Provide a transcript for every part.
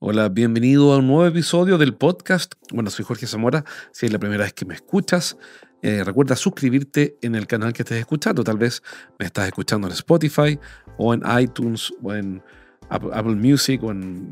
Hola, bienvenido a un nuevo episodio del podcast. Bueno, soy Jorge Zamora. Si es la primera vez que me escuchas, eh, recuerda suscribirte en el canal que estés escuchando. Tal vez me estás escuchando en Spotify o en iTunes o en Apple, Music o en,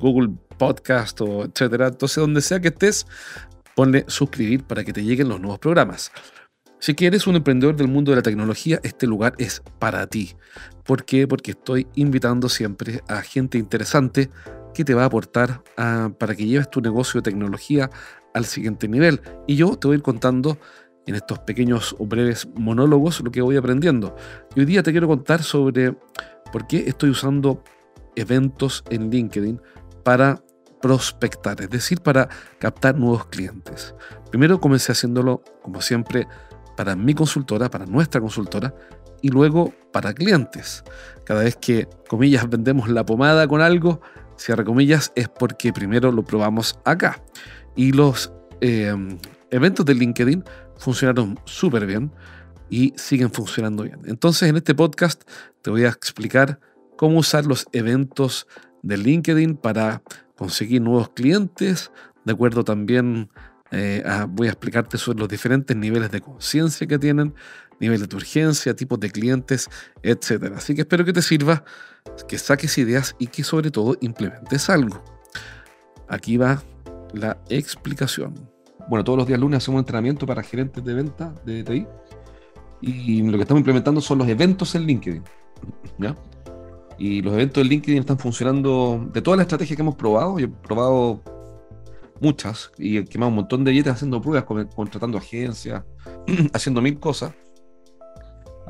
Google Podcast o etcétera. Entonces, donde sea que estés, ponle suscribir para que te lleguen los nuevos programas. Si quieres un emprendedor del mundo de la tecnología, este lugar es para ti. ¿Por qué? Porque estoy invitando siempre a gente interesante que te va a aportar uh, para que lleves tu negocio de tecnología al siguiente nivel. Y yo te voy a ir contando en estos pequeños o breves monólogos lo que voy aprendiendo. Y hoy día te quiero contar sobre por qué estoy usando eventos en LinkedIn para prospectar, es decir, para captar nuevos clientes. Primero comencé haciéndolo, como siempre, para mi consultora, para nuestra consultora, y luego para clientes. Cada vez que, comillas, vendemos la pomada con algo, cierre comillas, es porque primero lo probamos acá. Y los eh, eventos de LinkedIn funcionaron súper bien y siguen funcionando bien. Entonces en este podcast te voy a explicar cómo usar los eventos de LinkedIn para conseguir nuevos clientes, de acuerdo también eh, voy a explicarte sobre los diferentes niveles de conciencia que tienen, niveles de urgencia, tipos de clientes, etc. Así que espero que te sirva, que saques ideas y que sobre todo implementes algo. Aquí va la explicación. Bueno, todos los días lunes hacemos un entrenamiento para gerentes de venta de TI y lo que estamos implementando son los eventos en LinkedIn. ¿ya? Y los eventos en LinkedIn están funcionando de todas las estrategias que hemos probado. Yo he probado muchas y he quemado un montón de billetes haciendo pruebas, contratando agencias, haciendo mil cosas.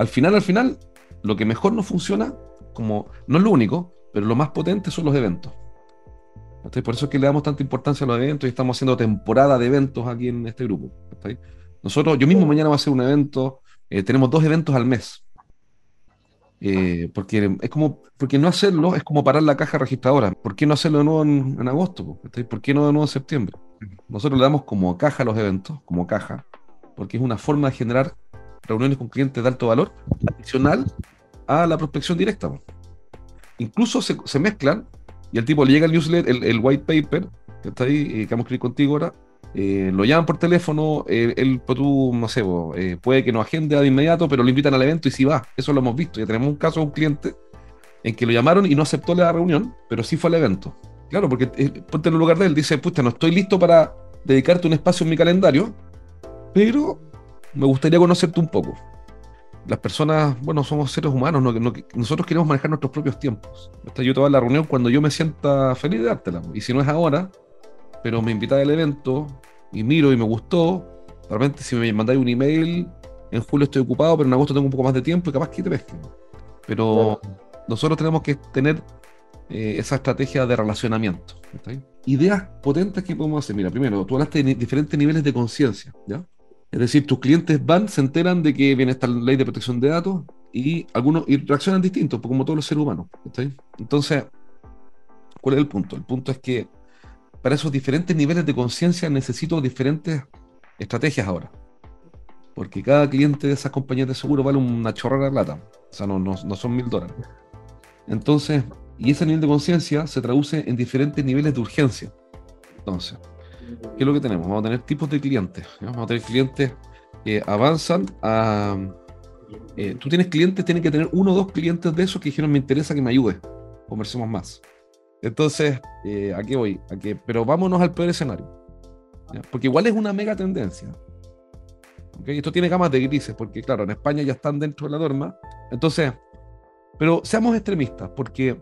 Al final, al final, lo que mejor nos funciona, como no es lo único, pero lo más potente son los eventos. Por eso es que le damos tanta importancia a los eventos y estamos haciendo temporada de eventos aquí en este grupo. Nosotros, yo mismo mañana voy a hacer un evento, eh, tenemos dos eventos al mes. Eh, porque es como, porque no hacerlo es como parar la caja registradora. ¿Por qué no hacerlo de nuevo en, en agosto? ¿Por qué no de nuevo en septiembre? Nosotros le damos como caja a los eventos, como caja, porque es una forma de generar reuniones con clientes de alto valor adicional a la prospección directa. Incluso se, se mezclan y al tipo le llega el newsletter, el, el white paper, que está ahí, eh, que vamos a escribir contigo ahora, eh, lo llaman por teléfono, eh, él, pues tú, no sé, eh, puede que no agende de inmediato, pero lo invitan al evento y si va, eso lo hemos visto. Ya tenemos un caso de un cliente en que lo llamaron y no aceptó la reunión, pero sí fue al evento. Claro, porque ponte en el lugar de él, dice, pucha, no estoy listo para dedicarte un espacio en mi calendario, pero me gustaría conocerte un poco. Las personas, bueno, somos seres humanos, no, no, nosotros queremos manejar nuestros propios tiempos. Yo te voy a la reunión cuando yo me sienta feliz de dártela. Y si no es ahora, pero me invita al evento y miro y me gustó. Realmente, si me mandáis un email, en julio estoy ocupado, pero en agosto tengo un poco más de tiempo y capaz que te pesquen. Pero nosotros tenemos que tener eh, esa estrategia de relacionamiento. Ideas potentes que podemos hacer. Mira, primero, tú hablaste de diferentes niveles de conciencia, ¿ya? Es decir, tus clientes van, se enteran de que viene esta ley de protección de datos y algunos y reaccionan distintos, como todos los seres humanos. Entonces, ¿cuál es el punto? El punto es que para esos diferentes niveles de conciencia necesito diferentes estrategias ahora. Porque cada cliente de esas compañías de seguro vale una chorrada de plata. O sea, no, no son mil dólares. Entonces, y ese nivel de conciencia se traduce en diferentes niveles de urgencia. Entonces, ¿qué es lo que tenemos? Vamos a tener tipos de clientes. Vamos a tener clientes que avanzan a... Eh, tú tienes clientes, tienes que tener uno o dos clientes de esos que dijeron, me interesa que me ayude. Conversemos más. Entonces, eh, ¿a qué voy? ¿A qué? Pero vámonos al peor escenario. Porque igual es una mega tendencia. ¿okay? Esto tiene gamas de grises, porque claro, en España ya están dentro de la norma. Entonces, pero seamos extremistas, porque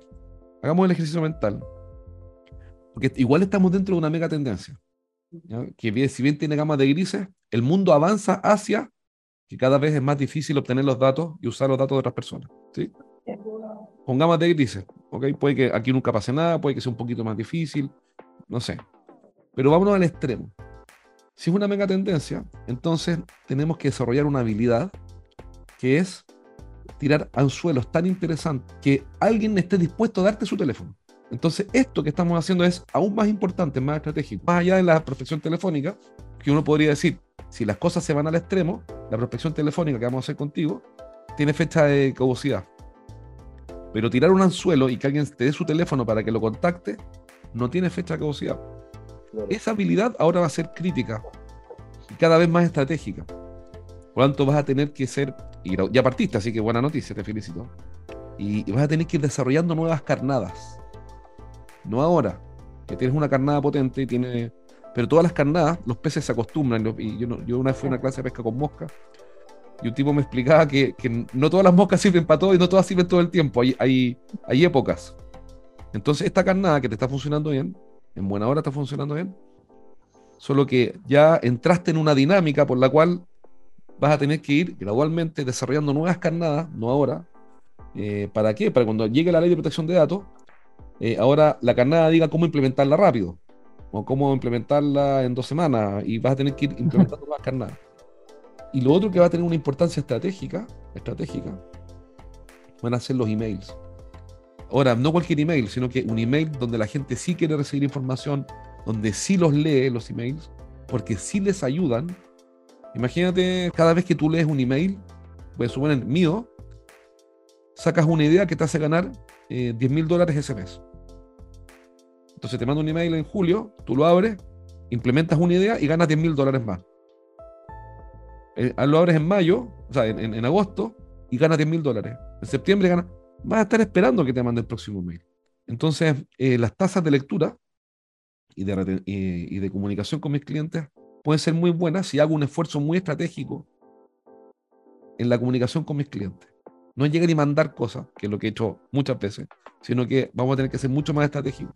hagamos el ejercicio mental. Porque igual estamos dentro de una mega tendencia. ¿Ya? Que si bien tiene gamas de grises, el mundo avanza hacia que cada vez es más difícil obtener los datos y usar los datos de otras personas. ¿sí? con gamas de grises. ¿okay? Puede que aquí nunca pase nada, puede que sea un poquito más difícil, no sé. Pero vámonos al extremo. Si es una mega tendencia, entonces tenemos que desarrollar una habilidad que es tirar anzuelos tan interesantes que alguien esté dispuesto a darte su teléfono. Entonces, esto que estamos haciendo es aún más importante, más estratégico. Más allá de la prospección telefónica, que uno podría decir, si las cosas se van al extremo, la prospección telefónica que vamos a hacer contigo tiene fecha de caducidad. Pero tirar un anzuelo y que alguien te dé su teléfono para que lo contacte, no tiene fecha de caducidad. Esa habilidad ahora va a ser crítica y cada vez más estratégica. Por lo tanto, vas a tener que ser, y ya partiste, así que buena noticia, te felicito. Y, vas a tener que ir desarrollando nuevas carnadas. No ahora, que tienes una carnada potente y tiene. Pero todas las carnadas, los peces se acostumbran. Y yo, yo una vez fui a una clase de pesca con mosca y un tipo me explicaba que, no todas las moscas sirven para todo y no todas sirven todo el tiempo. Hay, hay, hay épocas. Entonces, esta carnada que te está funcionando bien, en buena hora está funcionando bien, solo que ya entraste en una dinámica por la cual vas a tener que ir gradualmente desarrollando nuevas carnadas, no ahora. Eh, ¿Para qué? Para cuando llegue la ley de protección de datos, eh, ahora la carnada diga cómo implementarla rápido o cómo implementarla en dos semanas y vas a tener que ir implementando nuevas carnadas. Y lo otro que va a tener una importancia estratégica, estratégica van a ser los emails. Ahora, no cualquier email, sino que un email donde la gente sí quiere recibir información, donde sí los lee los emails, porque sí les ayudan. Imagínate, cada vez que tú lees un email, a suponer mío, sacas una idea que te hace ganar 10 eh, mil dólares ese mes. Entonces te mando un email en julio, tú lo abres, implementas una idea y ganas 10 mil dólares más. Eh, lo abres en mayo, o sea, en, agosto, y ganas 10 mil dólares. En septiembre ganas vas a estar esperando que te mande el próximo mail. Entonces, eh, las tasas de lectura y de, y de comunicación con mis clientes pueden ser muy buenas si hago un esfuerzo muy estratégico en la comunicación con mis clientes. No llega ni mandar cosas, que es lo que he hecho muchas veces, sino que vamos a tener que ser mucho más estratégicos.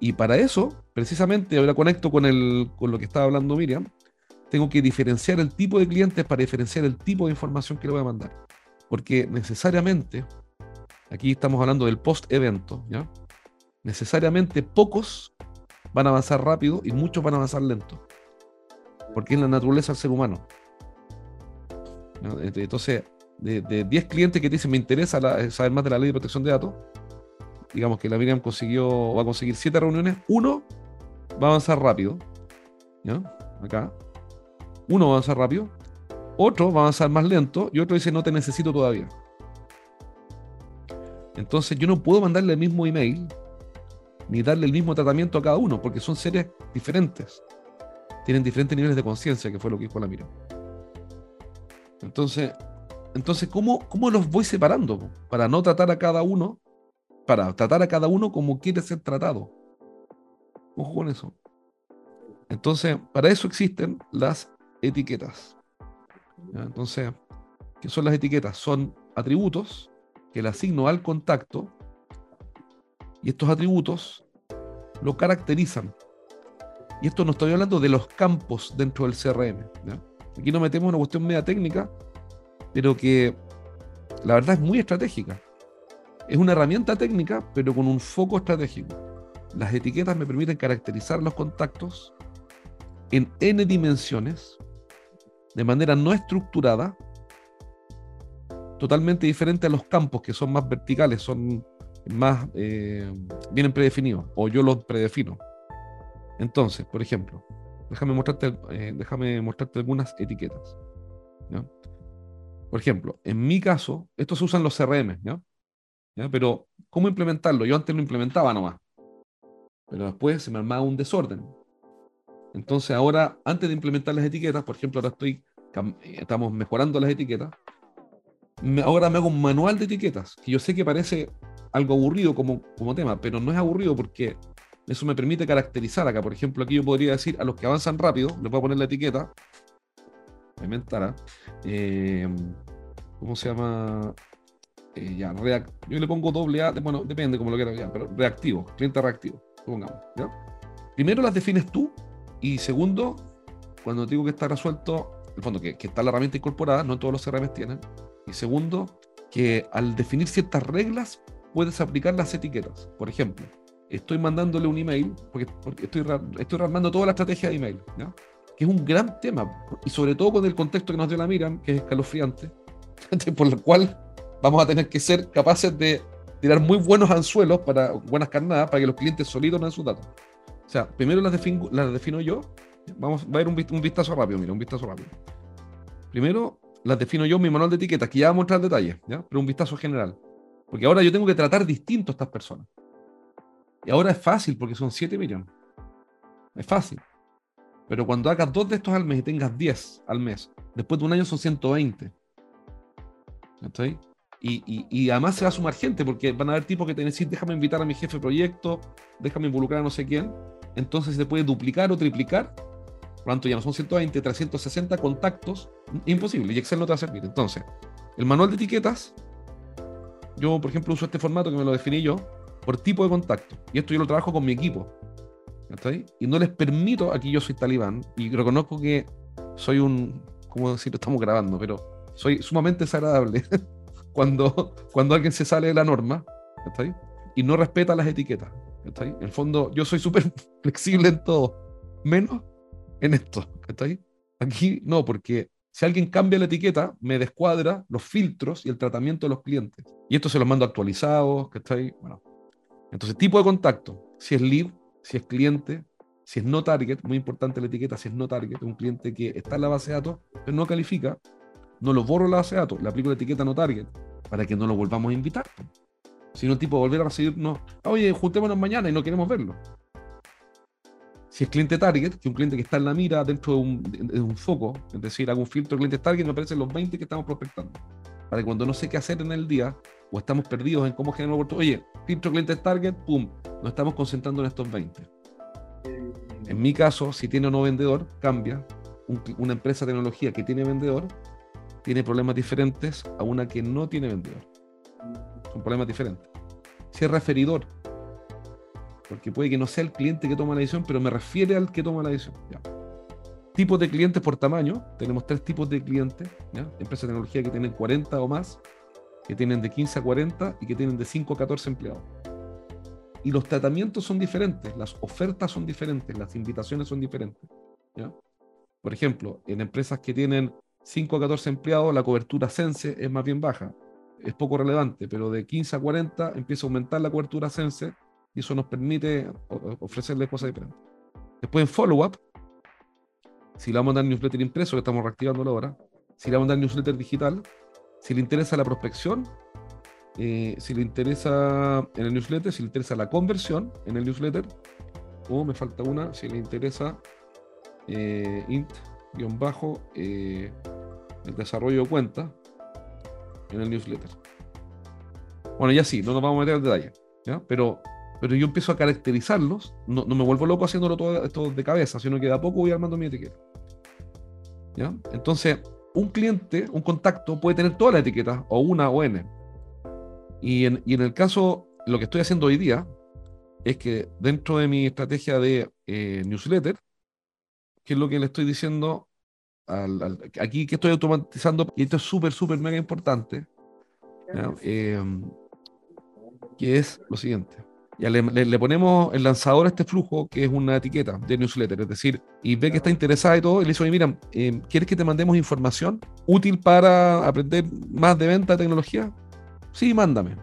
Y para eso, precisamente, ahora conecto con, el, con lo que estaba hablando Miriam, tengo que diferenciar el tipo de clientes para diferenciar el tipo de información que le voy a mandar. Porque necesariamente aquí estamos hablando del post-evento, ¿ya? Necesariamente pocos van a avanzar rápido y muchos van a avanzar lento, porque es la naturaleza del ser humano. Entonces, de 10 clientes que te dicen me interesa saber más de la ley de protección de datos, digamos que la Miriam consiguió, va a conseguir 7 reuniones, uno va a avanzar rápido, ¿ya? Acá. Uno va a avanzar rápido, otro va a avanzar más lento y otro dice no te necesito todavía. Entonces yo no puedo mandarle el mismo email ni darle el mismo tratamiento a cada uno, porque son seres diferentes. Tienen diferentes niveles de conciencia, que fue lo que dijo la Mira. Entonces, entonces ¿cómo, ¿cómo los voy separando? Para no tratar a cada uno, para tratar a cada uno como quiere ser tratado. Ojo con eso. Entonces, para eso existen las etiquetas. Entonces, ¿qué son las etiquetas? Son atributos que le asigno al contacto y estos atributos lo caracterizan. Y esto no estoy hablando de los campos dentro del CRM. Aquí nos metemos en una cuestión media técnica, pero que la verdad es muy estratégica. Es una herramienta técnica, pero con un foco estratégico. Las etiquetas me permiten caracterizar los contactos en n dimensiones, de manera no estructurada, totalmente diferente a los campos que son más verticales, son más, eh, vienen predefinidos, o yo los predefino. Entonces, por ejemplo, déjame mostrarte, eh, déjame mostrarte algunas etiquetas. Por ejemplo, en mi caso, estos se usan los CRM, ¿ya? Pero, ¿cómo implementarlo? Yo antes lo implementaba nomás, pero después se me armaba un desorden. Entonces, ahora, antes de implementar las etiquetas, por ejemplo, ahora estoy, estamos mejorando las etiquetas, ahora me hago un manual de etiquetas, que yo sé que parece algo aburrido como, como tema, pero no es aburrido porque eso me permite caracterizar acá. Por ejemplo, aquí yo podría decir a los que avanzan rápido, les voy a poner la etiqueta, me inventará, eh, ¿cómo se llama? Eh, ya, react, yo le pongo doble A, bueno, depende como lo quieras, ya, pero reactivo, cliente reactivo, pongamos, ¿ya? Primero las defines tú y segundo, cuando digo que está resuelto, el fondo que, que está la herramienta incorporada, no todos los CRM tienen, y segundo, que al definir ciertas reglas puedes aplicar las etiquetas. Por ejemplo, estoy mandándole un email, porque, porque estoy, estoy armando toda la estrategia de email, que es un gran tema, y sobre todo con el contexto que nos dio la Miriam, que es escalofriante, por lo cual vamos a tener que ser capaces de tirar muy buenos anzuelos para buenas carnadas para que los clientes solitos den sus datos. O sea, primero las defino, las defino yo. Vamos a ver un, vistazo rápido, mira, un vistazo rápido. Primero las defino yo en mi manual de etiquetas, que ya vamos a mostrar detalles, ¿ya? pero un vistazo general. Porque ahora yo tengo que tratar distinto a estas personas. Y ahora es fácil porque son 7 millones. Es fácil. Pero cuando hagas dos de estos al mes y tengas 10 al mes, después de un año son 120. ¿Está y, y, además se va a sumar gente, porque van a haber tipos que te decir, déjame invitar a mi jefe proyecto, déjame involucrar a no sé quién. Entonces se puede duplicar o triplicar. Por lo tanto, ya no son 120, 360 contactos. Imposible. Y Excel no te va a servir. Entonces, el manual de etiquetas, yo, por ejemplo, uso este formato que me lo definí yo, por tipo de contacto. Y esto yo lo trabajo con mi equipo. ahí? Y no les permito, aquí yo soy talibán, y reconozco que soy un, ¿cómo decirlo? Estamos grabando, pero soy sumamente desagradable. cuando, cuando alguien se sale de la norma, ¿está Y no respeta las etiquetas, ¿está En el fondo, yo soy súper flexible en todo, menos en esto, ¿está Aquí no, porque si alguien cambia la etiqueta, me descuadra los filtros y el tratamiento de los clientes. Y esto se los mando actualizados, ¿está Bueno. Entonces, tipo de contacto, si es lead, si es cliente, si es no target, muy importante la etiqueta, si es no target, un cliente que está en la base de datos, pero no califica, no lo borro de datos, le aplico la etiqueta no target para que no lo volvamos a invitar. Si no, tipo volver a recibirnos, oye, juntémonos mañana y no queremos verlo. Si es cliente target, que es un cliente que está en la mira dentro de un, foco, es decir, hago un filtro de clientes target, me aparecen los 20 que estamos prospectando. Para que cuando no sé qué hacer en el día o estamos perdidos en cómo generar oportunidad, oye, filtro clientes target, pum, nos estamos concentrando en estos 20. En mi caso, si tiene o no vendedor, cambia. una empresa de tecnología que tiene vendedor, tiene problemas diferentes a una que no tiene vendedor. Son problemas diferentes. Si es referidor, porque puede que no sea el cliente que toma la decisión, pero me refiere al que toma la decisión. Ya. Tipos de clientes por tamaño. Tenemos tres tipos de clientes. Empresas de tecnología que tienen 40 o más, que tienen de 15 a 40 y que tienen de 5 a 14 empleados. Y los tratamientos son diferentes, las ofertas son diferentes, las invitaciones son diferentes. Por ejemplo, en empresas que tienen 5 a 14 empleados, la cobertura Sense es más bien baja. Es poco relevante, pero de 15 a 40 empieza a aumentar la cobertura Sense y eso nos permite ofrecerle cosas diferentes. Después en follow-up, si le vamos a dar newsletter impreso, que estamos reactivándolo ahora, si le vamos a dar newsletter digital, si le interesa la prospección, eh, si le interesa en el newsletter, si le interesa la conversión en el newsletter, o me falta una, si le interesa eh, int guion bajo eh, el desarrollo de cuenta en el newsletter. Bueno, ya sí, no nos vamos a meter en detalle, ¿ya? Pero, pero yo empiezo a caracterizarlos, no, no me vuelvo loco haciéndolo todo esto de cabeza, sino que de a poco voy armando mi etiqueta. ¿Ya? Entonces, un cliente, un contacto puede tener todas las etiquetas, o una o n. Y en, y en el caso, lo que estoy haciendo hoy día, es que dentro de mi estrategia de eh, newsletter, que es lo que le estoy diciendo al, aquí que estoy automatizando, y esto es súper, súper, mega importante, em, que es lo siguiente. Ya le, le, ponemos el lanzador a este flujo, que es una etiqueta de newsletter, es decir, y ve que está interesada y todo, y le dice, oye, mira, em, ¿quieres que te mandemos información útil para aprender más de venta de tecnología? Sí, mándame.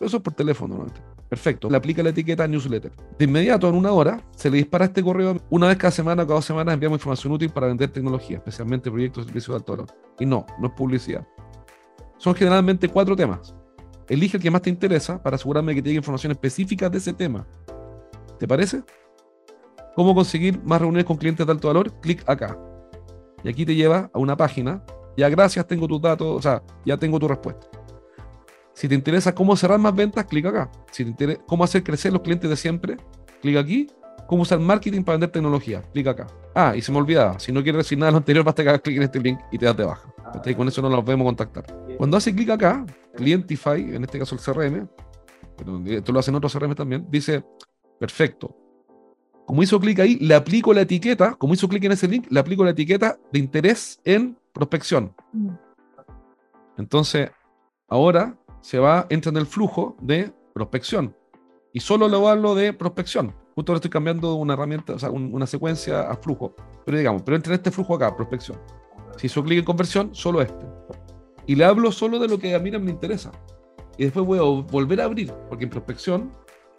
Eso es por teléfono. ¿no? Perfecto. Le aplica la etiqueta newsletter. De inmediato, en una hora, se le dispara este correo. Una vez cada semana, cada dos semanas, enviamos información útil para vender tecnología, especialmente proyectos de servicios de alto valor. Y no, no es publicidad. Son generalmente cuatro temas. Elige el que más te interesa para asegurarme que te llegue información específica de ese tema. ¿Te parece? ¿Cómo conseguir más reuniones con clientes de alto valor? Clic acá. Y aquí te lleva a una página. Ya gracias, tengo tus datos, o sea, ya tengo tu respuesta. Si te interesa cómo cerrar más ventas, clic acá. Si te interesa cómo hacer crecer los clientes de siempre, clic aquí. Cómo usar marketing para vender tecnología, clic acá. Ah, y se me olvidaba, si no quieres decir nada de lo anterior, basta que hagas clic en este link y te das de baja. Y con eso no nos podemos contactar. Cuando hace clic acá, Clientify, en este caso el CRM, pero esto lo hacen otros CRM también, dice, perfecto. Como hizo clic ahí, le aplico la etiqueta, como hizo clic en ese link, le aplico la etiqueta de interés en prospección. Mm. Entonces, ahora se va, entra en el flujo de prospección. Y solo le hablo de prospección. Justo ahora estoy cambiando una herramienta, o sea, una secuencia a flujo. Pero digamos, pero entre este flujo acá, prospección. Si hizo clic en conversión, solo este. Y le hablo solo de lo que a mí me interesa. Y después voy a volver a abrir, porque en prospección,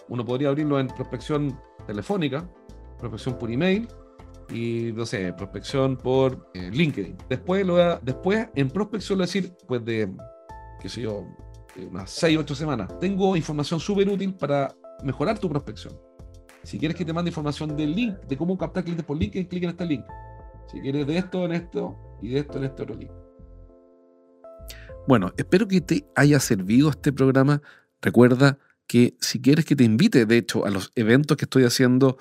uno podría abrirlo en prospección telefónica, prospección por email, y no sé, prospección por eh, LinkedIn. Después, lo después en prospección le voy a decir, pues de, qué sé yo, unas 6, 8 semanas. Tengo información súper útil para mejorar tu prospección. Si quieres que te mande información del link, de cómo captar clientes por LinkedIn, clic en este link. Si quieres de esto en esto y de esto en este otro link. Bueno, espero que te haya servido este programa. Recuerda que si quieres que te invite, de hecho, a los eventos que estoy haciendo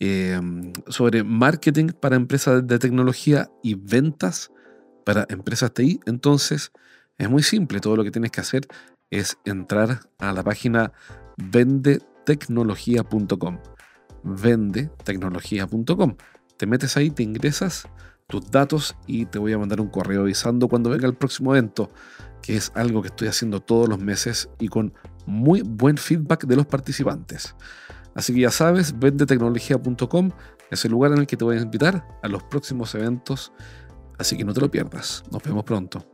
Em, sobre marketing para empresas de tecnología y ventas para empresas TI, entonces es muy simple. Todo lo que tienes que hacer es entrar a la página vendetecnología.com. Vendetecnología.com. Te metes ahí, te ingresas tus datos y te voy a mandar un correo avisando cuando venga el próximo evento, que es algo que estoy haciendo todos los meses y con muy buen feedback de los participantes. Así que ya sabes, vendetecnología.com es el lugar en el que te voy a invitar a los próximos eventos. Así que no te lo pierdas. Nos vemos pronto.